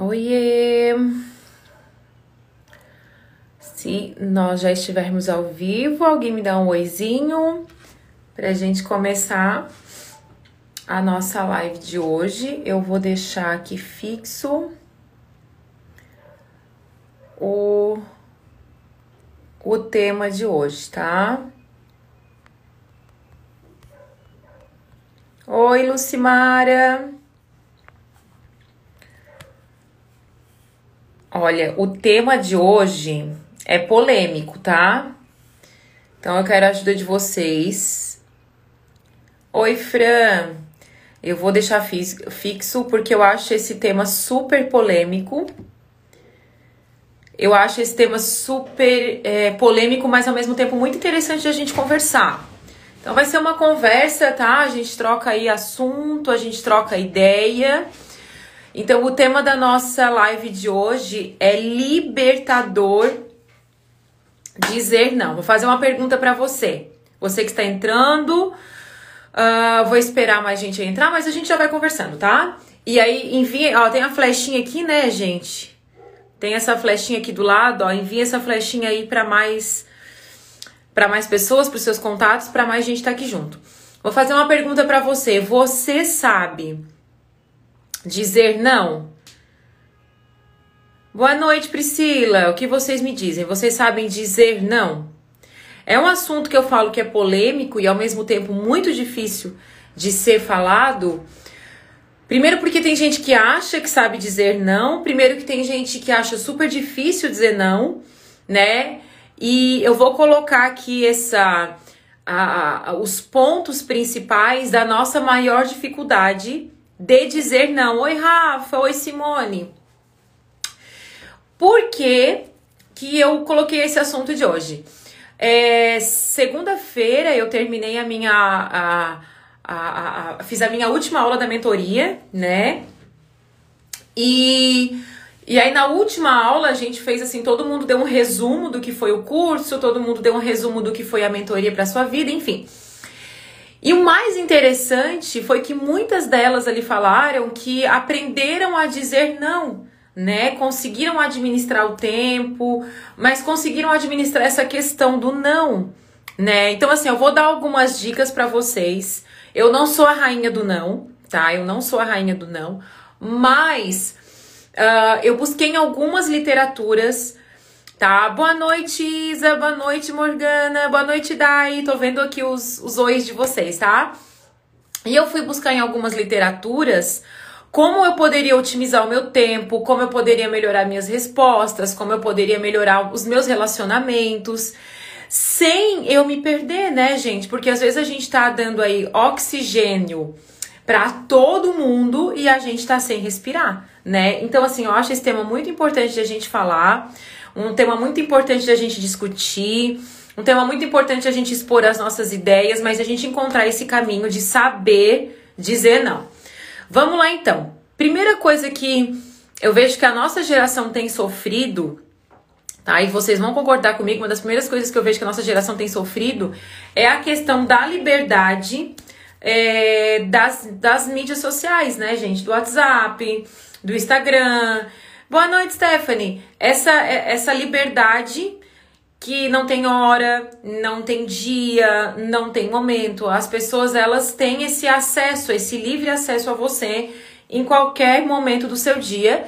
Oiê! Se nós já estivermos ao vivo, alguém me dá um oizinho para a gente começar a nossa live de hoje. Eu vou deixar aqui fixo o, o tema de hoje, tá? Oi, Lucimara! Olha, o tema de hoje é polêmico, tá? Então eu quero a ajuda de vocês. Oi, Fran. Eu vou deixar fixo porque eu acho esse tema super polêmico. Eu acho esse tema super é, polêmico, mas ao mesmo tempo muito interessante de a gente conversar. Então vai ser uma conversa, tá? A gente troca aí assunto, a gente troca ideia. Então, o tema da nossa live de hoje é libertador dizer não. Vou fazer uma pergunta para você. Você que está entrando, uh, vou esperar mais gente entrar, mas a gente já vai conversando, tá? E aí, envia, ó, tem a flechinha aqui, né, gente? Tem essa flechinha aqui do lado, ó, envia essa flechinha aí para mais para mais pessoas, para seus contatos, para mais gente estar tá aqui junto. Vou fazer uma pergunta para você. Você sabe dizer não? Boa noite, Priscila. O que vocês me dizem? Vocês sabem dizer não? É um assunto que eu falo que é polêmico e ao mesmo tempo muito difícil de ser falado. Primeiro porque tem gente que acha que sabe dizer não, primeiro que tem gente que acha super difícil dizer não, né? E eu vou colocar aqui essa a, a, os pontos principais da nossa maior dificuldade de dizer não. Oi, Rafa. Oi, Simone. Por que, que eu coloquei esse assunto de hoje? É, Segunda-feira eu terminei a minha. A, a, a, fiz a minha última aula da mentoria, né? E, e aí na última aula a gente fez assim, todo mundo deu um resumo do que foi o curso, todo mundo deu um resumo do que foi a mentoria para sua vida, enfim. E o mais interessante foi que muitas delas ali falaram que aprenderam a dizer não, né? Conseguiram administrar o tempo, mas conseguiram administrar essa questão do não, né? Então assim, eu vou dar algumas dicas para vocês. Eu não sou a rainha do não, tá? Eu não sou a rainha do não, mas uh, eu busquei em algumas literaturas Tá, boa noite, Isa, boa noite, Morgana, boa noite, Dai. Tô vendo aqui os, os ois de vocês, tá? E eu fui buscar em algumas literaturas como eu poderia otimizar o meu tempo, como eu poderia melhorar minhas respostas, como eu poderia melhorar os meus relacionamentos, sem eu me perder, né, gente? Porque às vezes a gente tá dando aí oxigênio para todo mundo e a gente tá sem respirar, né? Então, assim, eu acho esse tema muito importante de a gente falar um tema muito importante da gente discutir, um tema muito importante a gente expor as nossas ideias, mas a gente encontrar esse caminho de saber dizer não. Vamos lá então. Primeira coisa que eu vejo que a nossa geração tem sofrido, tá? E vocês vão concordar comigo, uma das primeiras coisas que eu vejo que a nossa geração tem sofrido é a questão da liberdade é, das, das mídias sociais, né, gente? Do WhatsApp, do Instagram, Boa noite, Stephanie. Essa, essa liberdade que não tem hora, não tem dia, não tem momento. As pessoas elas têm esse acesso, esse livre acesso a você em qualquer momento do seu dia,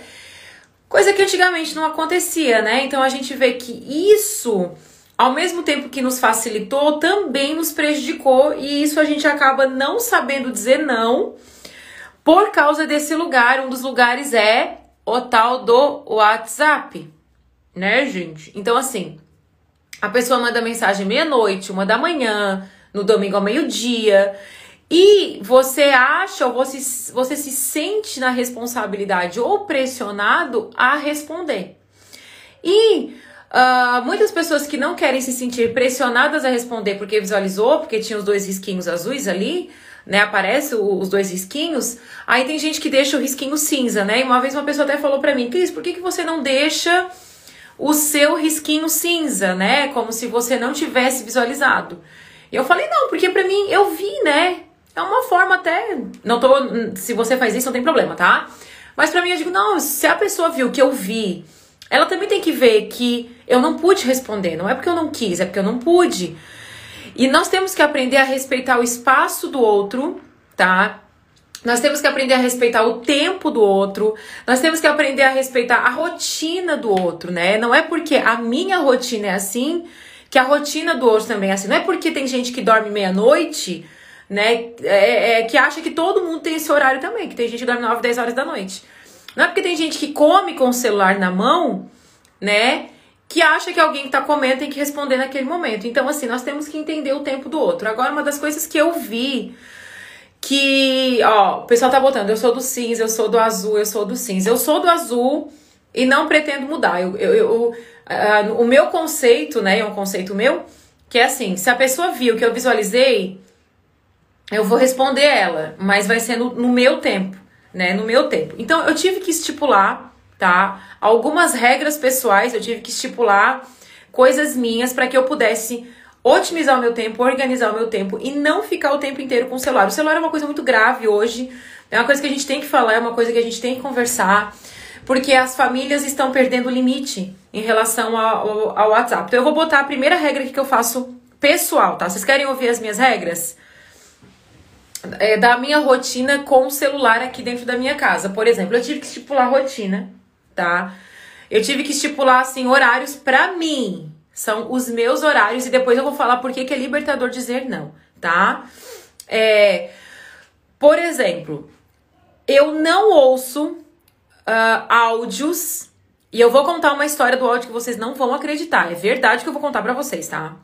coisa que antigamente não acontecia, né? Então a gente vê que isso, ao mesmo tempo que nos facilitou, também nos prejudicou e isso a gente acaba não sabendo dizer não por causa desse lugar. Um dos lugares é o tal do WhatsApp, né, gente? Então, assim, a pessoa manda mensagem meia-noite, uma da manhã, no domingo ao meio-dia, e você acha ou você, você se sente na responsabilidade ou pressionado a responder. E uh, muitas pessoas que não querem se sentir pressionadas a responder porque visualizou, porque tinha os dois risquinhos azuis ali, né? Aparece os dois risquinhos. Aí tem gente que deixa o risquinho cinza, né? E uma vez uma pessoa até falou para mim, Cris, por que, que você não deixa o seu risquinho cinza, né? Como se você não tivesse visualizado. E eu falei, não, porque para mim eu vi, né? É uma forma até. Não tô. Se você faz isso, não tem problema, tá? Mas para mim eu digo, não, se a pessoa viu que eu vi, ela também tem que ver que eu não pude responder. Não é porque eu não quis, é porque eu não pude. E nós temos que aprender a respeitar o espaço do outro, tá? Nós temos que aprender a respeitar o tempo do outro. Nós temos que aprender a respeitar a rotina do outro, né? Não é porque a minha rotina é assim que a rotina do outro também é assim. Não é porque tem gente que dorme meia-noite, né? É, é, que acha que todo mundo tem esse horário também. Que tem gente que dorme 9, 10 horas da noite. Não é porque tem gente que come com o celular na mão, né? Que acha que alguém que tá comendo tem que responder naquele momento. Então, assim, nós temos que entender o tempo do outro. Agora, uma das coisas que eu vi que, ó, o pessoal tá botando, eu sou do cinza, eu sou do azul, eu sou do cinza. Eu sou do azul e não pretendo mudar. Eu, eu, eu uh, o meu conceito, né, é um conceito meu, que é assim, se a pessoa viu que eu visualizei, eu vou responder ela, mas vai ser no, no meu tempo, né, no meu tempo. Então, eu tive que estipular, tá, algumas regras pessoais, eu tive que estipular coisas minhas para que eu pudesse otimizar o meu tempo, organizar o meu tempo e não ficar o tempo inteiro com o celular. O celular é uma coisa muito grave hoje, é uma coisa que a gente tem que falar, é uma coisa que a gente tem que conversar, porque as famílias estão perdendo o limite em relação ao, ao, WhatsApp. Então eu vou botar a primeira regra que eu faço pessoal, tá? Vocês querem ouvir as minhas regras? É, da minha rotina com o celular aqui dentro da minha casa. Por exemplo, eu tive que estipular rotina, tá? Eu tive que estipular, assim, horários para mim, são os meus horários e depois eu vou falar por que, é libertador dizer não, tá? É, por exemplo, eu não ouço uh, áudios e eu vou contar uma história do áudio que vocês não vão acreditar. É verdade que eu vou contar para vocês, tá?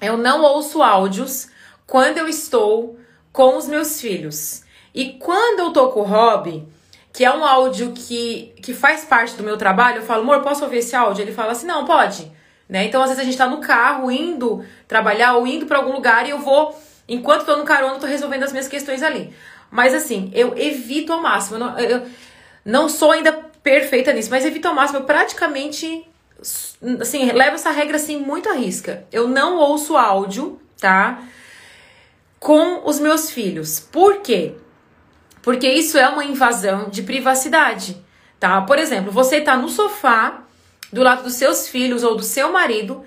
Eu não ouço áudios quando eu estou com os meus filhos. E quando eu tô com o Rob, que é um áudio que, que faz parte do meu trabalho, eu falo, amor, posso ouvir esse áudio? Ele fala assim, não, pode. Né? Então, às vezes, a gente tá no carro indo trabalhar ou indo para algum lugar e eu vou, enquanto tô no carona, tô resolvendo as minhas questões ali. Mas assim, eu evito ao máximo. Eu não, eu não sou ainda perfeita nisso, mas evito ao máximo. Eu praticamente, assim, levo essa regra assim muito à risca. Eu não ouço áudio, tá? Com os meus filhos. Por quê? Porque isso é uma invasão de privacidade, tá? Por exemplo, você tá no sofá do lado dos seus filhos ou do seu marido,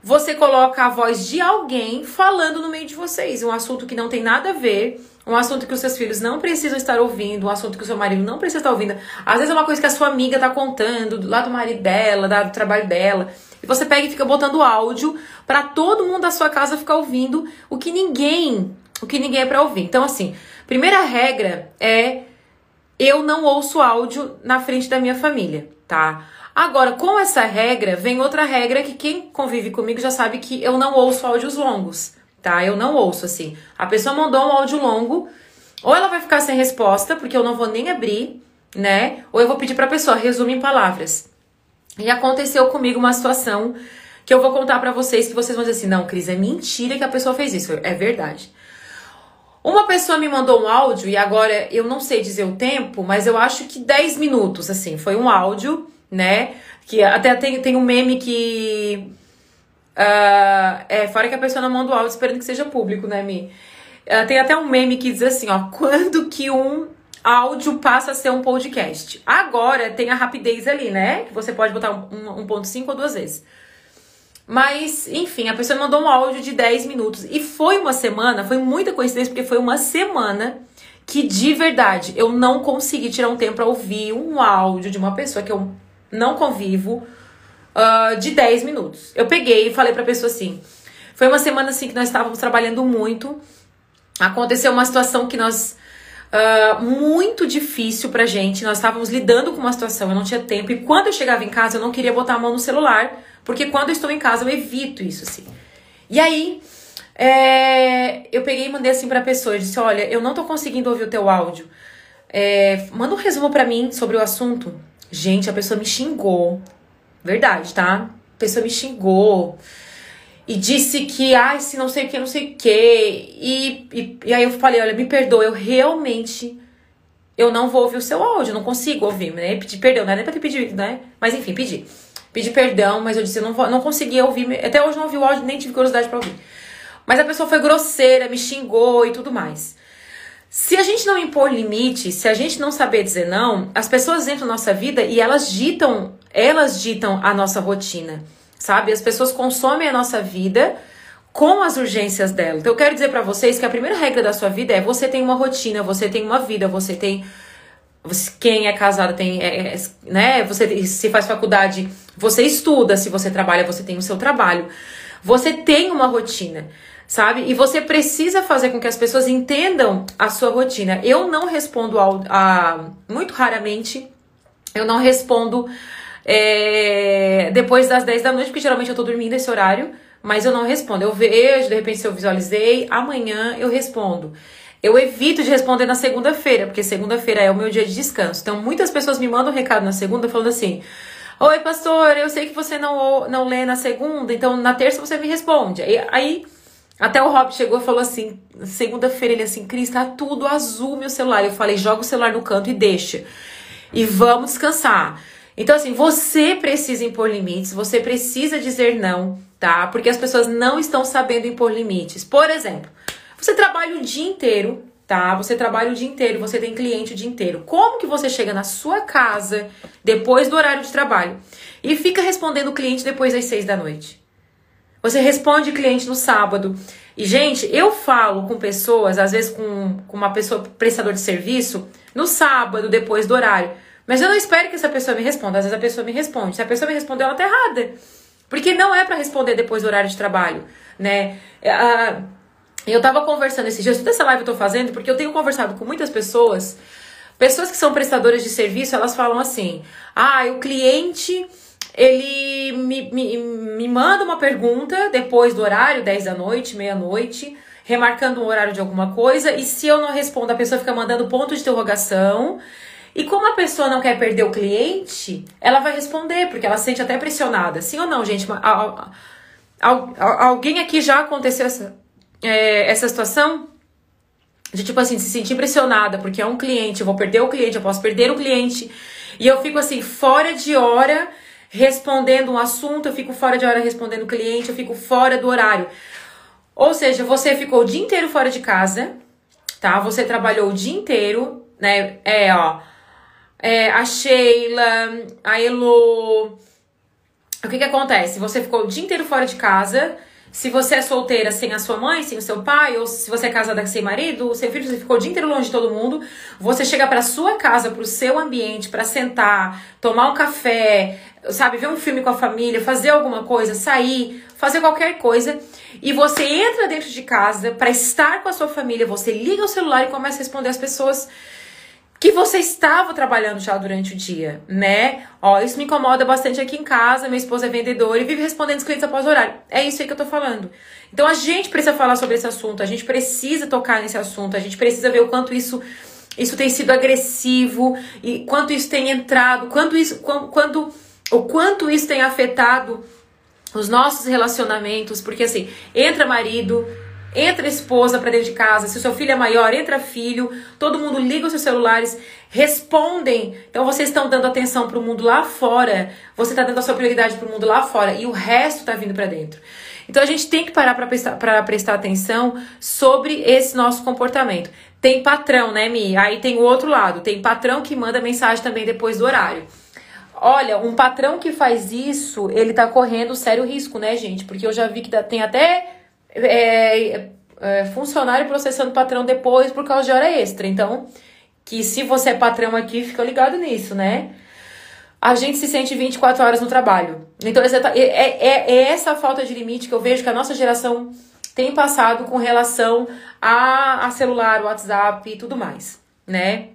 você coloca a voz de alguém falando no meio de vocês, um assunto que não tem nada a ver, um assunto que os seus filhos não precisam estar ouvindo, um assunto que o seu marido não precisa estar ouvindo. Às vezes é uma coisa que a sua amiga tá contando, lá do marido dela, do trabalho dela, e você pega e fica botando áudio para todo mundo da sua casa ficar ouvindo o que ninguém, o que ninguém é para ouvir. Então assim, primeira regra é eu não ouço áudio na frente da minha família, tá? Agora, com essa regra, vem outra regra que quem convive comigo já sabe que eu não ouço áudios longos, tá? Eu não ouço assim. A pessoa mandou um áudio longo, ou ela vai ficar sem resposta, porque eu não vou nem abrir, né? Ou eu vou pedir pra pessoa, resume em palavras. E aconteceu comigo uma situação que eu vou contar para vocês que vocês vão dizer assim: não, Cris, é mentira que a pessoa fez isso. É verdade. Uma pessoa me mandou um áudio e agora eu não sei dizer o tempo, mas eu acho que 10 minutos, assim. Foi um áudio né? Que até tem, tem um meme que. Uh, é, fora que a pessoa não manda o áudio esperando que seja público, né, Mi? Uh, tem até um meme que diz assim, ó, quando que um áudio passa a ser um podcast? Agora tem a rapidez ali, né? Que você pode botar 1.5 um, ou duas vezes. Mas, enfim, a pessoa mandou um áudio de 10 minutos. E foi uma semana, foi muita coincidência, porque foi uma semana que de verdade eu não consegui tirar um tempo para ouvir um áudio de uma pessoa que eu não convivo, uh, de 10 minutos. Eu peguei e falei pra pessoa assim. Foi uma semana assim que nós estávamos trabalhando muito. Aconteceu uma situação que nós. Uh, muito difícil pra gente. Nós estávamos lidando com uma situação, eu não tinha tempo. E quando eu chegava em casa, eu não queria botar a mão no celular. Porque quando eu estou em casa, eu evito isso, assim. E aí, é, eu peguei e mandei assim pra pessoa. Eu disse: Olha, eu não tô conseguindo ouvir o teu áudio. É, manda um resumo para mim sobre o assunto. Gente, a pessoa me xingou. Verdade, tá? A pessoa me xingou. E disse que, ai, se não sei o que, não sei o que. E, e, e aí eu falei, olha, me perdoa, eu realmente eu não vou ouvir o seu áudio, não consigo ouvir, né? Pedir perdão, não é nem pra te pedir, né? Mas enfim, pedi. Pedi perdão, mas eu disse, eu não, vou, não conseguia ouvir. Até hoje não ouvi o áudio, nem tive curiosidade pra ouvir. Mas a pessoa foi grosseira, me xingou e tudo mais. Se a gente gente não impor limite, se a gente não saber dizer não, as pessoas entram na nossa vida e elas ditam, elas ditam a nossa rotina, sabe? As pessoas consomem a nossa vida com as urgências dela. Então eu quero dizer para vocês que a primeira regra da sua vida é você tem uma rotina, você tem uma vida, você tem você, quem é casado tem, é, é, né? Você se faz faculdade, você estuda, se você trabalha, você tem o seu trabalho. Você tem uma rotina, sabe? E você precisa fazer com que as pessoas entendam a sua rotina. Eu não respondo ao, a, muito raramente, eu não respondo é, depois das 10 da noite, porque geralmente eu tô dormindo esse horário, mas eu não respondo. Eu vejo, de repente, se eu visualizei, amanhã eu respondo. Eu evito de responder na segunda-feira, porque segunda-feira é o meu dia de descanso. Então, muitas pessoas me mandam um recado na segunda falando assim: Oi, pastor, eu sei que você não, não lê na segunda, então na terça você me responde. Aí, aí até o Rob chegou e falou assim: segunda-feira ele assim, Cris, tá tudo azul meu celular. Eu falei: joga o celular no canto e deixa. E vamos descansar. Então, assim, você precisa impor limites, você precisa dizer não, tá? Porque as pessoas não estão sabendo impor limites. Por exemplo, você trabalha o dia inteiro, tá? Você trabalha o dia inteiro, você tem cliente o dia inteiro. Como que você chega na sua casa depois do horário de trabalho e fica respondendo o cliente depois das seis da noite? Você responde cliente no sábado. E, gente, eu falo com pessoas, às vezes com, com uma pessoa prestador de serviço, no sábado, depois do horário. Mas eu não espero que essa pessoa me responda. Às vezes a pessoa me responde. Se a pessoa me respondeu, ela tá errada. Porque não é para responder depois do horário de trabalho, né? Ah, eu tava conversando esses dias, toda essa live eu tô fazendo porque eu tenho conversado com muitas pessoas, pessoas que são prestadoras de serviço, elas falam assim: ah, o cliente ele me, me, me manda uma pergunta depois do horário, 10 da noite, meia-noite, remarcando um horário de alguma coisa, e se eu não respondo, a pessoa fica mandando ponto de interrogação. E como a pessoa não quer perder o cliente, ela vai responder, porque ela se sente até pressionada. Sim ou não, gente? Alguém aqui já aconteceu essa, é, essa situação de tipo assim, se sentir pressionada, porque é um cliente, eu vou perder o cliente, eu posso perder o cliente, e eu fico assim, fora de hora respondendo um assunto, eu fico fora de hora respondendo o cliente, eu fico fora do horário. Ou seja, você ficou o dia inteiro fora de casa, tá? Você trabalhou o dia inteiro, né? É, ó. É, a Sheila, a Elo. O que que acontece? Você ficou o dia inteiro fora de casa, se você é solteira sem a sua mãe, sem o seu pai, ou se você é casada sem marido, sem filho, você ficou o dia inteiro longe de todo mundo, você chega para sua casa, para o seu ambiente, para sentar, tomar um café, sabe, ver um filme com a família, fazer alguma coisa, sair, fazer qualquer coisa, e você entra dentro de casa para estar com a sua família, você liga o celular e começa a responder as pessoas que você estava trabalhando já durante o dia, né? Ó, isso me incomoda bastante aqui em casa, minha esposa é vendedora e vive respondendo os clientes após o horário. É isso aí que eu tô falando. Então a gente precisa falar sobre esse assunto, a gente precisa tocar nesse assunto, a gente precisa ver o quanto isso isso tem sido agressivo e quanto isso tem entrado, quanto isso quando o quanto isso tem afetado os nossos relacionamentos, porque assim, entra marido, entra esposa para dentro de casa, se o seu filho é maior, entra filho, todo mundo liga os seus celulares, respondem. Então vocês estão dando atenção para o mundo lá fora, você está dando a sua prioridade para o mundo lá fora e o resto está vindo para dentro. Então a gente tem que parar para prestar, prestar atenção sobre esse nosso comportamento. Tem patrão, né, Mi? Aí tem o outro lado, tem patrão que manda mensagem também depois do horário. Olha, um patrão que faz isso, ele tá correndo sério risco, né, gente? Porque eu já vi que tem até é, é, funcionário processando patrão depois por causa de hora extra. Então, que se você é patrão aqui, fica ligado nisso, né? A gente se sente 24 horas no trabalho. Então, é, é, é essa falta de limite que eu vejo que a nossa geração tem passado com relação a, a celular, WhatsApp e tudo mais, né?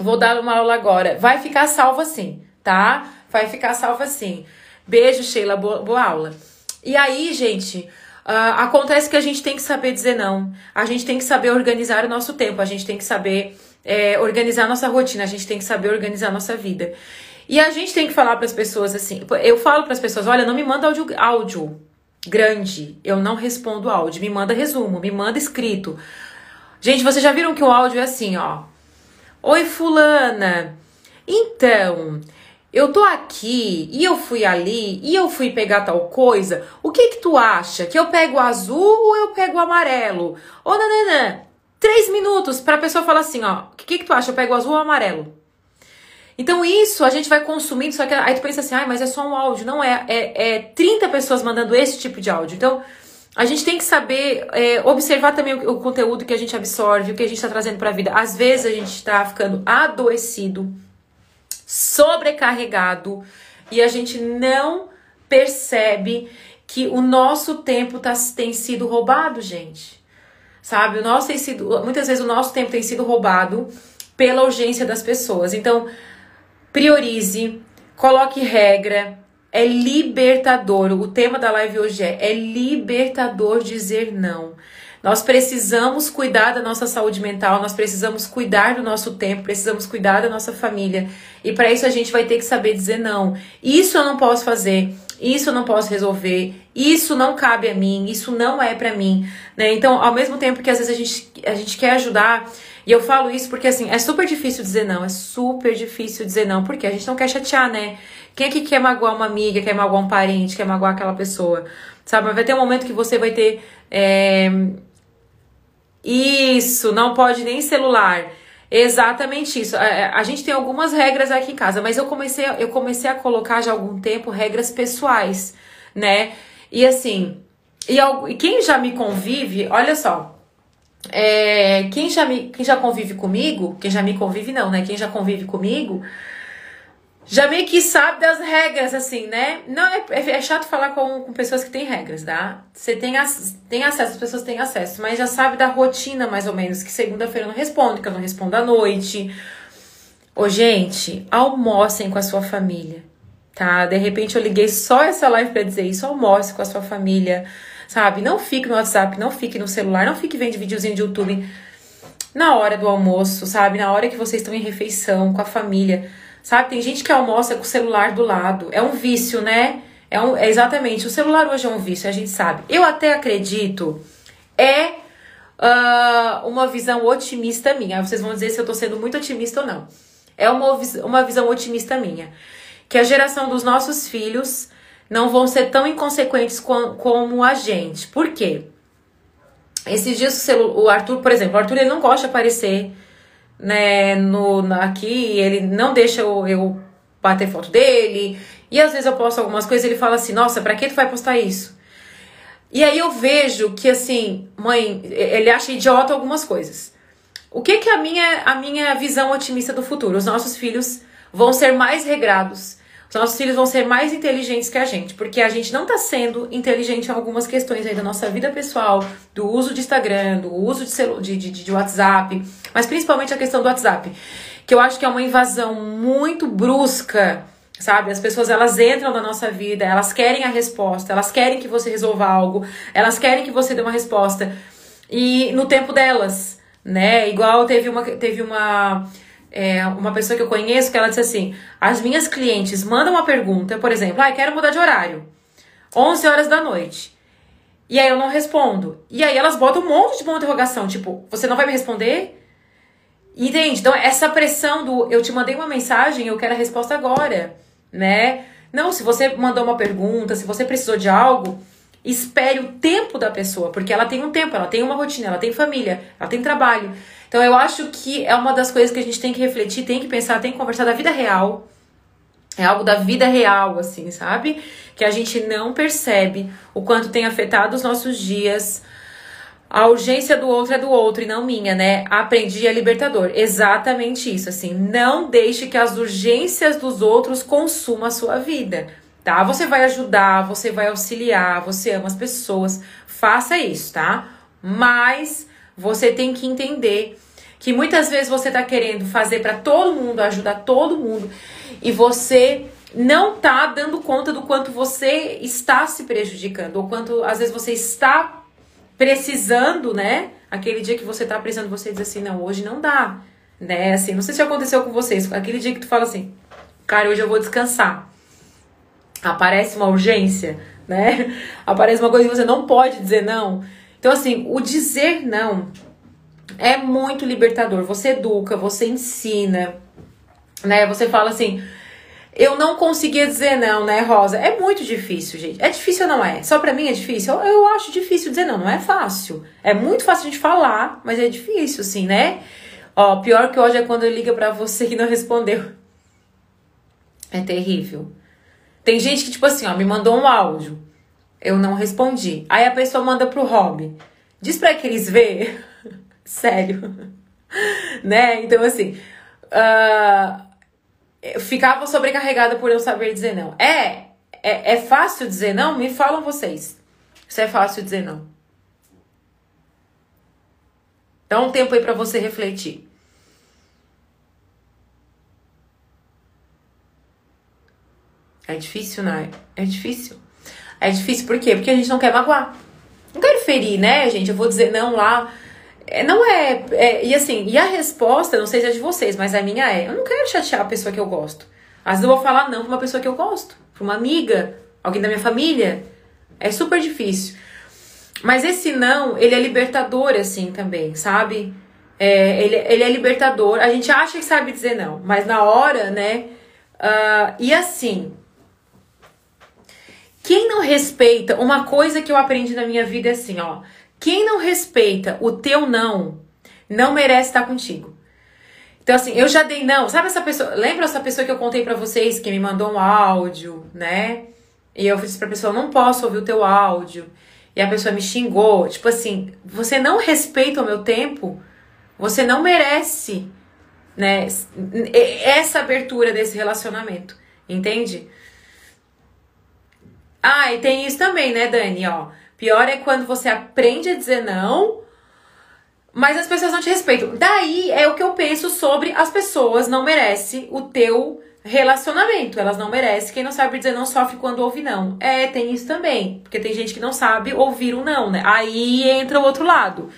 Vou dar uma aula agora. Vai ficar salvo assim, tá? Vai ficar salvo assim. Beijo, Sheila. Boa, boa aula. E aí, gente, Uh, acontece que a gente tem que saber dizer não, a gente tem que saber organizar o nosso tempo, a gente tem que saber é, organizar nossa rotina, a gente tem que saber organizar nossa vida. E a gente tem que falar para as pessoas assim: eu falo para as pessoas, olha, não me manda áudio, áudio grande, eu não respondo áudio, me manda resumo, me manda escrito. Gente, vocês já viram que o áudio é assim, ó. Oi, Fulana. Então, eu tô aqui e eu fui ali e eu fui pegar tal coisa. O que que tu acha? Que eu pego azul ou eu pego amarelo? Ô, nananã. três minutos para a pessoa falar assim, ó, o que, que tu acha? Eu pego azul ou amarelo? Então isso a gente vai consumindo, só que aí tu pensa assim, ah, mas é só um áudio. Não é, é, é 30 pessoas mandando esse tipo de áudio. Então a gente tem que saber é, observar também o, o, conteúdo que a gente absorve, o que a gente está trazendo para a vida. Às vezes a gente está ficando adoecido, sobrecarregado e a gente não percebe que o nosso tempo tá, tem sido roubado, gente. Sabe? O nosso tem sido, muitas vezes o nosso tempo tem sido roubado pela urgência das pessoas. Então, priorize, coloque regra, é libertador. O tema da live hoje é: é libertador dizer não. Nós precisamos cuidar da nossa saúde mental, nós precisamos cuidar do nosso tempo, precisamos cuidar da nossa família. E para isso a gente vai ter que saber dizer não. Isso eu não posso fazer, isso eu não posso resolver, isso não cabe a mim, isso não é para mim, né? Então, ao mesmo tempo que às vezes a gente, a gente quer ajudar, e eu falo isso porque assim, é super difícil dizer não, é super difícil dizer não, porque a gente não quer chatear, né? Quem é que quer magoar uma amiga, quer magoar um parente, quer magoar aquela pessoa? Sabe? Vai ter um momento que você vai ter. É isso, não pode nem celular. Exatamente isso. A, é, a, gente tem algumas regras aqui em casa, mas eu comecei, eu comecei a colocar já há algum tempo regras pessoais, né? E assim, e, e quem já me convive, olha só, é, quem, já me, quem já convive comigo, quem já me convive não, né? Quem já convive comigo, já meio que sabe das regras, assim, né? Não é, é, é chato falar com, com, pessoas que têm regras, tá? Você tem, tem acesso, as pessoas têm acesso, mas já sabe da rotina, mais ou menos, que segunda-feira eu não respondo, que eu não respondo à noite. Ô, gente, almocem com a sua família, tá? De repente eu liguei só essa live pra dizer isso, almoce com a sua família, sabe? Não fique no WhatsApp, não fique no celular, não fique vendo videozinho de YouTube na hora do almoço, sabe? Na hora que vocês estão em refeição com a família Sabe? Tem gente que almoça com o celular do lado. É um vício, né? É, um, é exatamente. O celular hoje é um vício, a gente sabe. Eu até acredito. É uh, uma visão otimista minha. Vocês vão dizer se eu tô sendo muito otimista ou não. É uma, uma visão otimista minha. Que a geração dos nossos filhos não vão ser tão inconsequentes com, como a gente. Por quê? Esses dias o, o Arthur, por exemplo, o Arthur ele não gosta de aparecer né, no, aqui, ele não deixa eu, eu bater foto dele. E às vezes eu posto algumas coisas ele fala assim: Nossa, pra que tu vai postar isso? E aí eu vejo que assim, mãe, ele acha idiota algumas coisas. O que que a minha, a minha visão otimista do futuro? Os nossos filhos vão ser mais regrados, os nossos filhos vão ser mais inteligentes que a gente, porque a gente não está sendo inteligente em algumas questões aí da nossa vida pessoal, do uso de Instagram, do uso de, de, de, de WhatsApp, mas principalmente a questão do WhatsApp, que eu acho que é uma invasão muito brusca sabe? As pessoas elas entram na nossa vida, elas querem a resposta, elas querem que você resolva algo, elas querem que você dê uma resposta e no tempo delas, né? Igual teve uma teve uma é, uma pessoa que eu conheço que ela disse assim: as minhas clientes mandam uma pergunta, por exemplo, ah, quero mudar de horário, 11 horas da noite. E aí eu não respondo. E aí elas botam um monte de ponto de interrogação, tipo, você não vai me responder? Entende? Então, essa pressão do eu te mandei uma mensagem, eu quero a resposta agora, né? Não, se você mandou uma pergunta, se você precisou de algo, espere o tempo da pessoa, porque ela tem um tempo, ela tem uma rotina, ela tem família, ela tem trabalho. Então eu acho que é uma das coisas que a gente tem que refletir, tem que pensar, tem que conversar da vida real. É algo da vida real, assim, sabe? Que a gente não percebe o quanto tem afetado os nossos dias. A urgência do outro é do outro e não minha, né? Aprendi a libertador. Exatamente isso, assim. Não deixe que as urgências dos outros consumam a sua vida, tá? Você vai ajudar, você vai auxiliar, você ama as pessoas. Faça isso, tá? Mas você tem que entender que muitas vezes você está querendo fazer para todo mundo, ajudar todo mundo, e você não tá dando conta do quanto você está se prejudicando, ou quanto às vezes você está precisando, né? Aquele dia que você tá precisando, você diz assim, não, hoje não dá, né? Assim, não sei se aconteceu com vocês, aquele dia que tu fala assim, cara, hoje eu vou descansar. Aparece uma urgência, né? Aparece uma coisa que você não pode dizer não. Então, assim, o dizer não é muito libertador. Você educa, você ensina, né? Você fala assim, eu não conseguia dizer não, né, Rosa? É muito difícil, gente. É difícil ou não é? Só pra mim é difícil? Eu, eu acho difícil dizer não, não é fácil. É muito fácil a gente falar, mas é difícil, assim, né? Ó, pior que hoje é quando liga pra você e não respondeu. É terrível. Tem gente que, tipo assim, ó, me mandou um áudio. Eu não respondi. Aí a pessoa manda pro Rob. Diz pra que eles ver. Sério. né? Então, assim. Uh, ficava sobrecarregada por eu saber dizer não. É, é, é fácil dizer não? Me falam vocês. Se é fácil dizer não. Dá um tempo aí para você refletir. É difícil, né? É difícil. É difícil por quê? Porque a gente não quer magoar. Não quero ferir, né, gente? Eu vou dizer não lá. É, não é, é, E assim, e a resposta, não sei se é de vocês, mas a minha é: eu não quero chatear a pessoa que eu gosto. Às vezes eu vou falar não pra uma pessoa que eu gosto, pra uma amiga, alguém da minha família. É super difícil. Mas esse não, ele é libertador, assim, também, sabe? É, ele, ele é libertador. A gente acha que sabe dizer não, mas na hora, né? Uh, e assim, quem não respeita, uma coisa que eu aprendi na minha vida é assim, ó. Quem não respeita o teu não, não merece estar contigo. Então, assim, eu já dei não. Sabe essa pessoa? Lembra essa pessoa que eu contei para vocês que me mandou um áudio, né? E eu disse pra pessoa: não posso ouvir o teu áudio. E a pessoa me xingou. Tipo assim, você não respeita o meu tempo, você não merece, né? Essa abertura desse relacionamento. Entende? Ah, e tem isso também, né, Dani? Ó. Pior é quando você aprende a dizer não, mas as pessoas não te respeitam. Daí é o que eu penso sobre as pessoas não merecem o teu relacionamento. Elas não merecem. Quem não sabe dizer não sofre quando ouve não. É, tem isso também. Porque tem gente que não sabe ouvir o não, né? Aí entra o outro lado.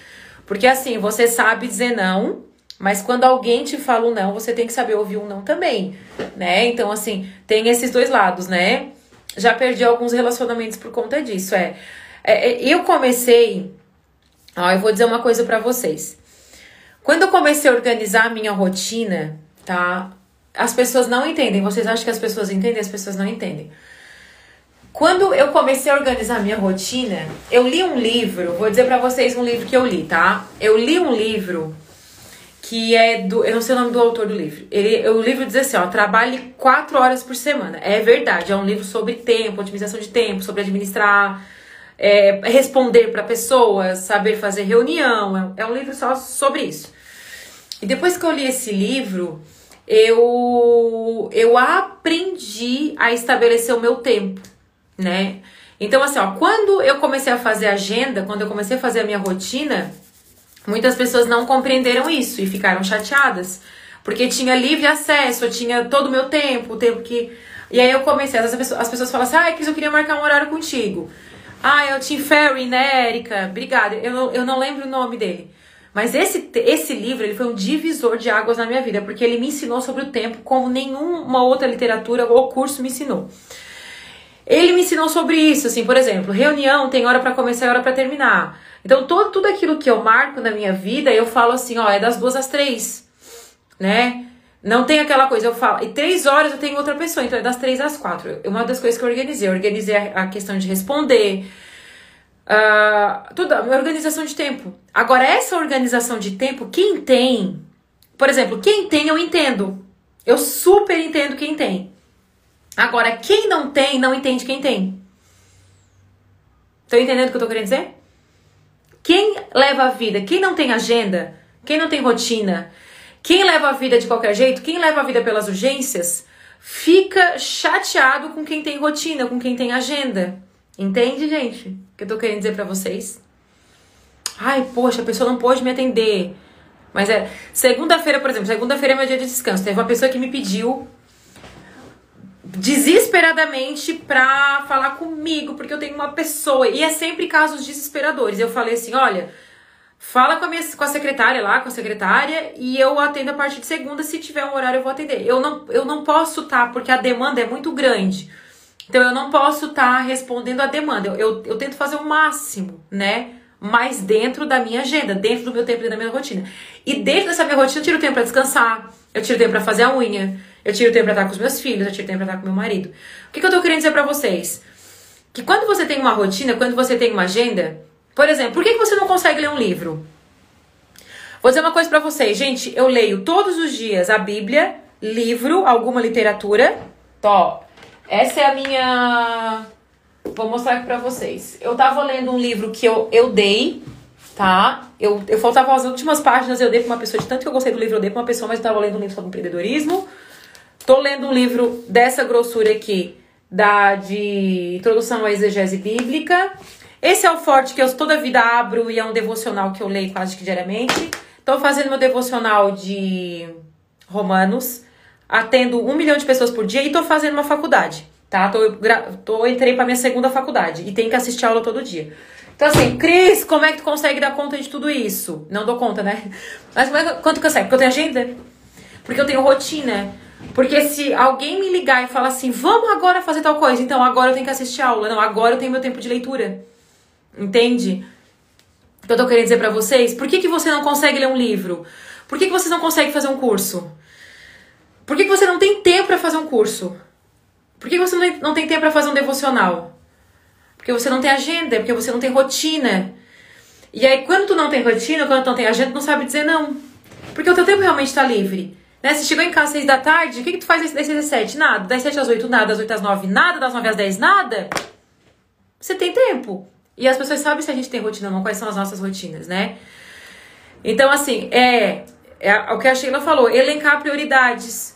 Porque assim, você sabe dizer não, mas quando alguém te fala um não, você tem que saber ouvir um não também, né? Então, assim, tem esses dois lados, né? Já perdi alguns relacionamentos por conta disso. É, é, é, eu comecei. Ó, eu vou dizer uma coisa para vocês. Quando eu comecei a organizar a minha rotina, tá? As pessoas não entendem. Vocês acham que as pessoas entendem? As pessoas não entendem. Quando eu comecei a organizar a minha rotina, eu li um livro, vou dizer para vocês um livro que eu li, tá? Eu li um livro que é do. Eu não sei o nome do autor do livro. Ele, o livro diz assim: ó, trabalhe quatro horas por semana. É verdade, é um livro sobre tempo, otimização de tempo, sobre administrar é, responder para pessoas, saber fazer reunião. É, é um livro só sobre isso. E depois que eu li esse livro, eu, eu aprendi a estabelecer o meu tempo, né? Então, assim, ó, quando eu comecei a fazer agenda, quando eu comecei a fazer a minha rotina, muitas pessoas não compreenderam isso e ficaram chateadas. Porque tinha livre acesso, eu tinha todo o meu tempo, o tempo que. E aí eu comecei, as pessoas, as pessoas falam assim, ah, Cris, eu queria marcar um horário contigo. Ah, é o Tim Ferry, né, Erika? Obrigada. Eu eu não lembro o nome dele. Mas esse, esse livro ele foi um divisor de águas na minha vida, porque ele me ensinou sobre o tempo como nenhuma outra literatura ou curso me ensinou. Ele me ensinou sobre isso, assim, por exemplo, reunião tem hora para começar e hora para terminar. Então, todo, tudo aquilo que eu marco na minha vida, eu falo assim, ó, é das duas às três, né? Não tem aquela coisa, eu falo, e três horas eu tenho outra pessoa, então é das três às quatro. Uma das coisas que eu organizei, eu organizei a, a questão de responder, uh, tudo, a organização de tempo. Agora, essa organização de tempo, quem tem, por exemplo, quem tem, eu entendo. Eu super entendo quem tem. Agora, quem não tem, não entende quem tem. Estão entendendo o que eu tô querendo dizer? Quem leva a vida, quem não tem agenda, quem não tem rotina, quem leva a vida de qualquer jeito, quem leva a vida pelas urgências, fica chateado com quem tem rotina, com quem tem agenda. Entende, gente? O que eu tô querendo dizer para vocês? Ai, poxa, a pessoa não pôde me atender. Mas é. Segunda-feira, por exemplo, segunda-feira é meu dia de descanso. Teve uma pessoa que me pediu desesperadamente pra falar comigo, porque eu tenho uma pessoa. E é sempre casos desesperadores. Eu falei assim: olha Fala com a, minha, com a secretária lá, com a secretária, e eu atendo a partir de segunda, se tiver um horário eu vou atender. Eu não, eu não posso estar, tá, porque a demanda é muito grande. Então eu não posso estar tá respondendo a demanda. Eu, eu, eu, tento fazer o máximo, né? Mas dentro da minha agenda, dentro do meu tempo e da minha rotina. E dentro dessa minha rotina eu tiro tempo para descansar, eu tiro tempo para fazer a unha, Eu tiro tempo pra estar com os meus filhos, eu tiro tempo pra estar com meu marido. O que, que eu tô querendo dizer pra vocês? Que quando você tem uma rotina, quando você tem uma agenda, por exemplo, por que, você não consegue ler um livro? Vou dizer uma coisa para vocês, gente. Eu leio todos os dias a Bíblia, livro, alguma literatura. Então, ó, essa é a minha. Vou mostrar aqui pra vocês. Eu tava lendo um livro que eu, eu dei, tá? Eu, eu faltava as últimas páginas, eu dei pra uma pessoa, de tanto que eu gostei do livro, eu dei pra uma pessoa, mas eu tava lendo um livro sobre empreendedorismo. Tô lendo um livro dessa grossura aqui, da de Introdução à Exegese Bíblica. Esse é o forte que eu toda vida abro e é um devocional que eu leio quase que diariamente. Tô fazendo meu devocional de Romanos, atendo um milhão de pessoas por dia e tô fazendo uma faculdade, tá? Tô, tô entrei pra minha segunda faculdade e tenho que assistir aula todo dia. Então, assim, Cris, como é que tu consegue dar conta de tudo isso? Não dou conta, né? Mas como é, quanto consegue? Porque eu tenho agenda. Porque eu tenho rotina. Porque se alguém me ligar e falar assim, vamos agora fazer tal coisa, então agora eu tenho que assistir aula. Não, agora eu tenho meu tempo de leitura. Entende? O que eu tô querendo dizer pra vocês? Por que, que você não consegue ler um livro? Por que, que vocês não conseguem fazer um curso? Por que, que você não tem tempo para fazer um curso? Por que, você não tem tempo para fazer um devocional? Porque você não tem agenda, porque você não tem rotina. E aí, quando tu não tem rotina, quando tu não tem agenda, tu não sabe dizer não. Porque o teu tempo realmente está livre. Né? Se chegou em casa às 6 da tarde, o que, que tu faz das 6 às 7? Nada. Das 7 às 8, nada. Das 8 às 9, nada. Das 9 às 10, nada. Você tem tempo. E as pessoas sabem se a gente tem rotina ou não, quais são as nossas rotinas, né? Então, assim, é, é o que a Sheila falou, elencar prioridades.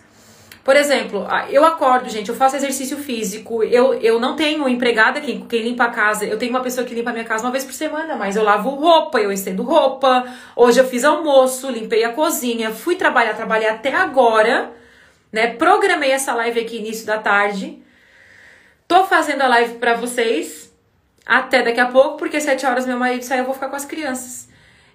Por exemplo, eu acordo, gente, eu faço exercício físico, eu, eu não tenho empregada quem, quem limpa a casa, eu tenho uma pessoa que limpa a minha casa uma vez por semana, mas eu lavo roupa, eu estendo roupa, hoje eu fiz almoço, limpei a cozinha, fui trabalhar, trabalhei até agora, né? Programei essa live aqui início da tarde. Tô fazendo a live para vocês até daqui a pouco, porque sete horas meu marido sai, eu vou ficar com as crianças.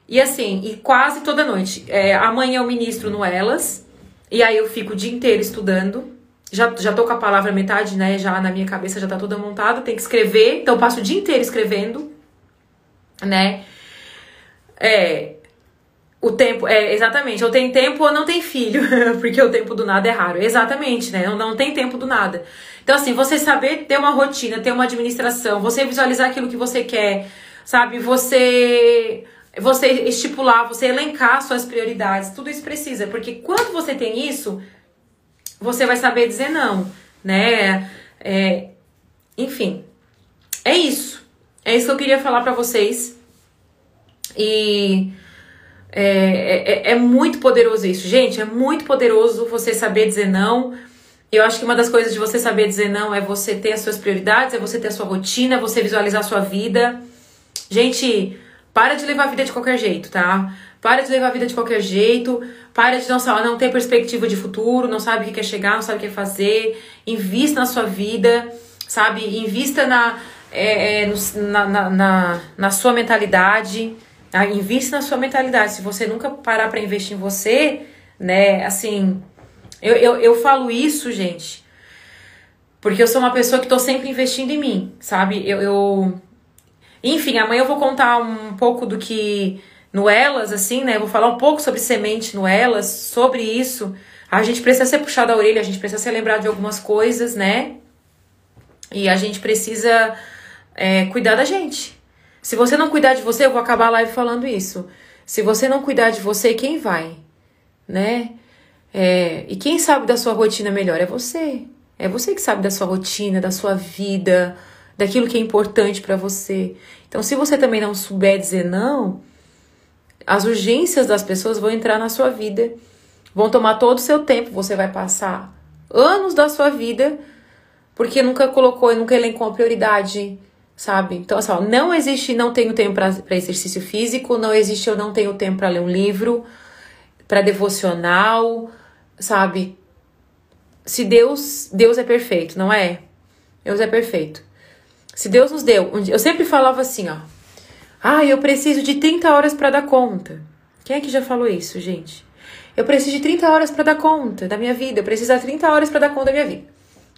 E assim, e quase toda noite. É, amanhã eu ministro no Elas, e aí eu fico o dia inteiro estudando. Já, já tô com a palavra metade, né? Já na minha cabeça já tá toda montada, tem que escrever. Então eu passo o dia inteiro escrevendo, né? É. O tempo, é, exatamente. Eu tenho tempo ou não tem filho, porque o tempo do nada é raro. Exatamente, né? Não, não tem tempo do nada. Então, assim, você saber ter uma rotina, ter uma administração, você visualizar aquilo que você quer, sabe? Você você estipular, você elencar suas prioridades, tudo isso precisa, porque quando você tem isso, você vai saber dizer não, né? É, enfim, é isso. É isso que eu queria falar para vocês. E é, é, é, muito poderoso isso, gente. É muito poderoso você saber dizer não. Eu acho que uma das coisas de você saber dizer não é você ter as suas prioridades, é você ter a sua rotina, é você visualizar a sua vida. Gente, para de levar a vida de qualquer jeito, tá? Para de levar a vida de qualquer jeito. Para de não, não ter perspectiva de futuro, não sabe o que quer chegar, não sabe o que fazer. Invista na sua vida, sabe? Invista na, é, é na, na, na, na, sua mentalidade. Tá? Invista na sua mentalidade. Se você nunca parar para investir em você, né? Assim, eu, eu, eu falo isso, gente, porque eu sou uma pessoa que tô sempre investindo em mim, sabe? Eu, eu, enfim, amanhã eu vou contar um pouco do que no Elas, assim, né? Eu vou falar um pouco sobre semente no Elas, sobre isso. A gente precisa ser puxado a orelha, a gente precisa ser lembrado de algumas coisas, né? E a gente precisa é, cuidar da gente. Se você não cuidar de você, eu vou acabar a live falando isso. Se você não cuidar de você, quem vai? Né? É, e quem sabe da sua rotina melhor é você. É você que sabe da sua rotina, da sua vida, daquilo que é importante para você. Então, se você também não souber dizer não, as urgências das pessoas vão entrar na sua vida, vão tomar todo o seu tempo, você vai passar anos da sua vida porque nunca colocou e nunca elencou a prioridade, sabe? Então, assim, ó, não existe não tenho tempo para exercício físico, não existe eu não tenho tempo para ler um livro, para devocional, sabe? Se Deus, Deus é perfeito, não é? Deus é perfeito. Se Deus nos deu, eu sempre falava assim, ó. Ah, eu preciso de 30 horas para dar conta. Quem é que já falou isso, gente? Eu preciso de 30 horas para dar conta da minha vida. Eu preciso de 30 horas para dar conta da minha vida.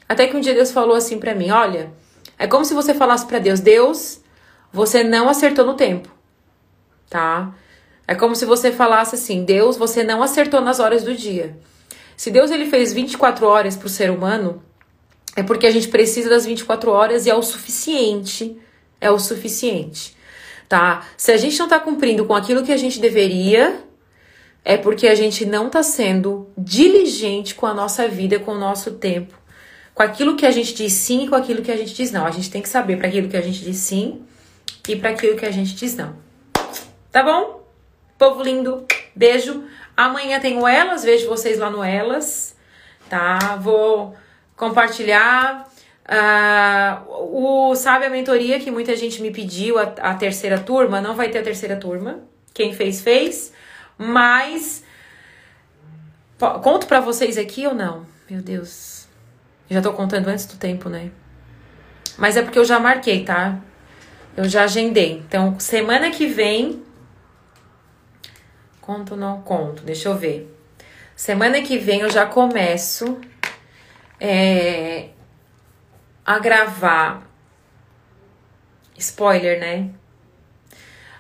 Até que um dia Deus falou assim para mim: Olha, é como se você falasse para Deus: Deus, você não acertou no tempo. Tá? É como se você falasse assim: Deus, você não acertou nas horas do dia. Se Deus ele fez 24 horas para o ser humano, é porque a gente precisa das 24 horas e é o suficiente. É o suficiente, tá? Se a gente não tá cumprindo com aquilo que a gente deveria, é porque a gente não tá sendo diligente com a nossa vida, com o nosso tempo, com aquilo que a gente diz sim e com aquilo que a gente diz não. A gente tem que saber para aquilo que a gente diz sim e para aquilo que a gente diz não. Tá bom? Povo lindo, beijo. Amanhã tem o Elas, vejo vocês lá no Elas, tá? Vou compartilhar. Uh, o Sabe a Mentoria, que muita gente me pediu, a, a terceira turma, não vai ter a terceira turma. Quem fez, fez. Mas. Conto para vocês aqui ou não? Meu Deus. Já tô contando antes do tempo, né? Mas é porque eu já marquei, tá? Eu já agendei. Então, semana que vem. Conto ou não conto? Deixa eu ver. Semana que vem eu já começo é, a gravar. Spoiler, né?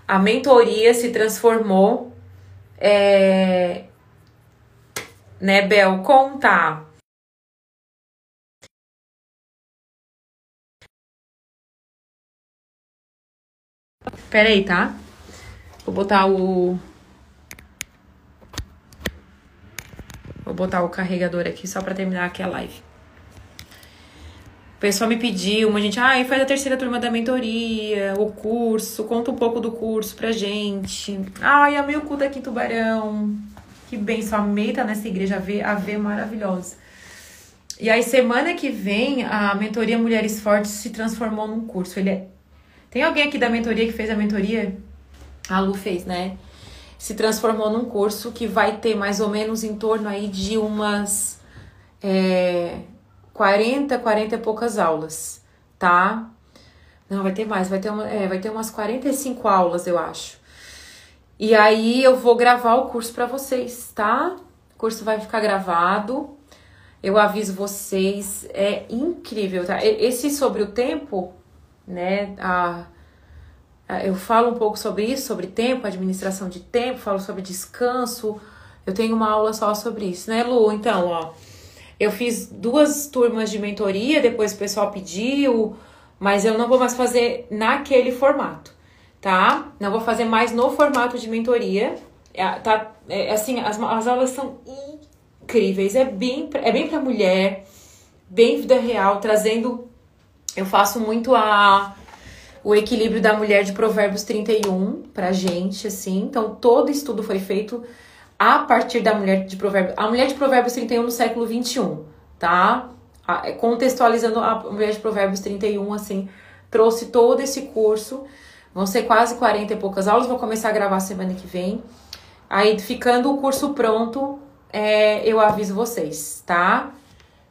A mentoria se transformou. É, né, Bel? Conta. Pera aí, tá? Vou botar o. Vou botar o carregador aqui só pra terminar aqui a live. O pessoal me pediu, uma gente, ah, faz a terceira turma da mentoria, o curso, conta um pouco do curso pra gente. Ai, amei o culto aqui em Tubarão. Que benção, amei estar nessa igreja, a ver maravilhosa. E aí, semana que vem, a mentoria Mulheres Fortes se transformou num curso. Ele é... Tem alguém aqui da mentoria que fez a mentoria? A Lu fez, né? Se transformou num curso que vai ter mais ou menos em torno aí de umas. É 40, 40 e poucas aulas, tá? Não, vai ter mais, vai ter, uma, é, vai ter umas 45 aulas, eu acho. E aí eu vou gravar o curso para vocês, tá? O curso vai ficar gravado. Eu aviso vocês, é incrível, tá? Esse sobre o tempo, né? A, a, eu falo um pouco sobre isso, sobre tempo, administração de tempo, falo sobre descanso. Eu tenho uma aula só sobre isso, né, Lu? Então, ó. Eu fiz duas turmas de mentoria, depois o pessoal pediu, mas eu não vou mais fazer naquele formato, tá? Não vou fazer mais no formato de mentoria. É, tá, é, assim, as, as aulas são incríveis, é bem, é bem pra mulher, bem vida real, trazendo. Eu faço muito a o equilíbrio da mulher de Provérbios 31 pra gente, assim. Então, todo estudo foi feito a partir da mulher de Provérbios. A mulher de Provérbios 31 no século 21, tá? É, contextualizando a mulher de Provérbios 31, assim, trouxe todo esse curso. Vão ser quase 40 e poucas aulas, vou começar a gravar semana que vem. Aí, ficando o curso pronto, é, eu aviso vocês, tá?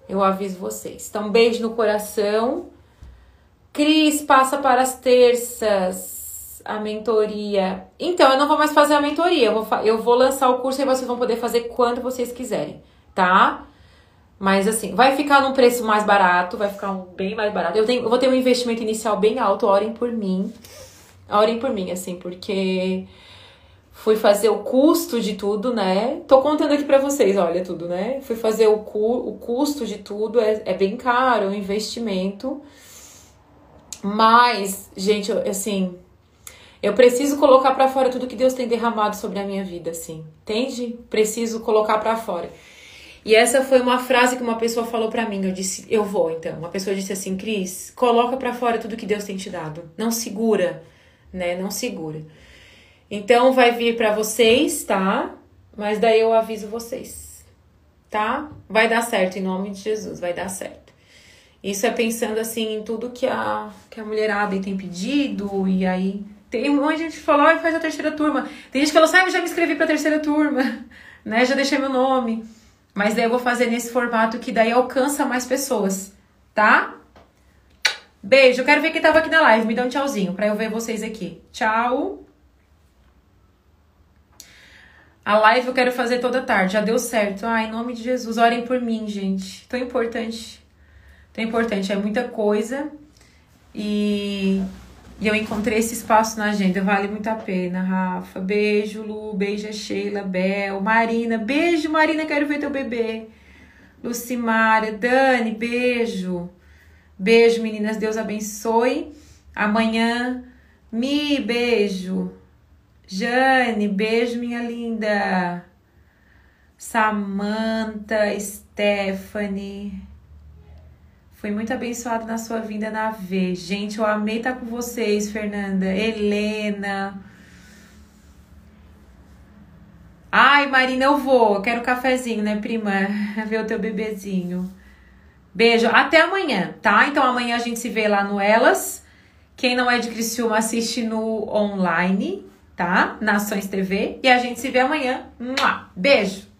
Eu aviso vocês. Então, beijo no coração. Cris, passa para as terças a mentoria. Então, eu não vou mais fazer a mentoria. Eu vou, eu vou lançar o curso e vocês vão poder fazer quando vocês quiserem, tá? Mas assim, vai ficar num preço mais barato, vai ficar um bem mais barato. Eu, tenho, eu vou ter um investimento inicial bem alto, orem por mim. Orem por mim, assim, porque fui fazer o custo de tudo, né? Tô contando aqui pra vocês, olha tudo, né? Fui fazer o, cu, o custo de tudo, é, é bem caro, um investimento. Mas, gente, assim, eu preciso colocar para fora tudo que Deus tem derramado sobre a minha vida, assim. Entende? Preciso colocar para fora. E essa foi uma frase que uma pessoa falou para mim. Eu disse, eu vou então. Uma pessoa disse assim, Cris, coloca para fora tudo que Deus tem te dado. Não segura, né? Não segura. Então vai vir para vocês, tá? Mas daí eu aviso vocês, tá? Vai dar certo em nome de Jesus, vai dar certo. Isso é pensando assim em tudo que a que a mulherada tem pedido e aí tem um monte de gente que falou, ah, faz a terceira turma. Tem gente que falou, sabe, ah, já me inscrevi pra terceira turma, né? Já deixei meu nome. Mas daí eu vou fazer nesse formato que daí alcança mais pessoas, tá? Beijo, eu quero ver quem tava aqui na live. Me dá um tchauzinho pra eu ver vocês aqui. Tchau. A live eu quero fazer toda tarde. Já deu certo. Ai, em nome de Jesus, orem por mim, gente. Tão importante. Tão importante. É muita coisa. E e eu encontrei esse espaço na agenda. Vale muito a pena, Rafa. Beijo, Lu. Beijo, Sheila, Bel, Marina. Beijo, Marina. Quero ver teu bebê. Lucimara, Dani, beijo. Beijo, meninas. Deus abençoe. Amanhã, Mi, beijo. Jane, beijo, minha linda. Samantha, Stephanie. Foi muito abençoado na sua vinda na V. Gente, eu amei estar com vocês, Fernanda. Helena. Ai, Marina, eu vou. Eu quero um cafezinho, né, prima? Ver o teu bebezinho. Beijo. Até amanhã, tá? Então amanhã a gente se vê lá no Elas. Quem não é de Criciúma assiste no online, tá? Nações TV. E a gente se vê amanhã. Beijo.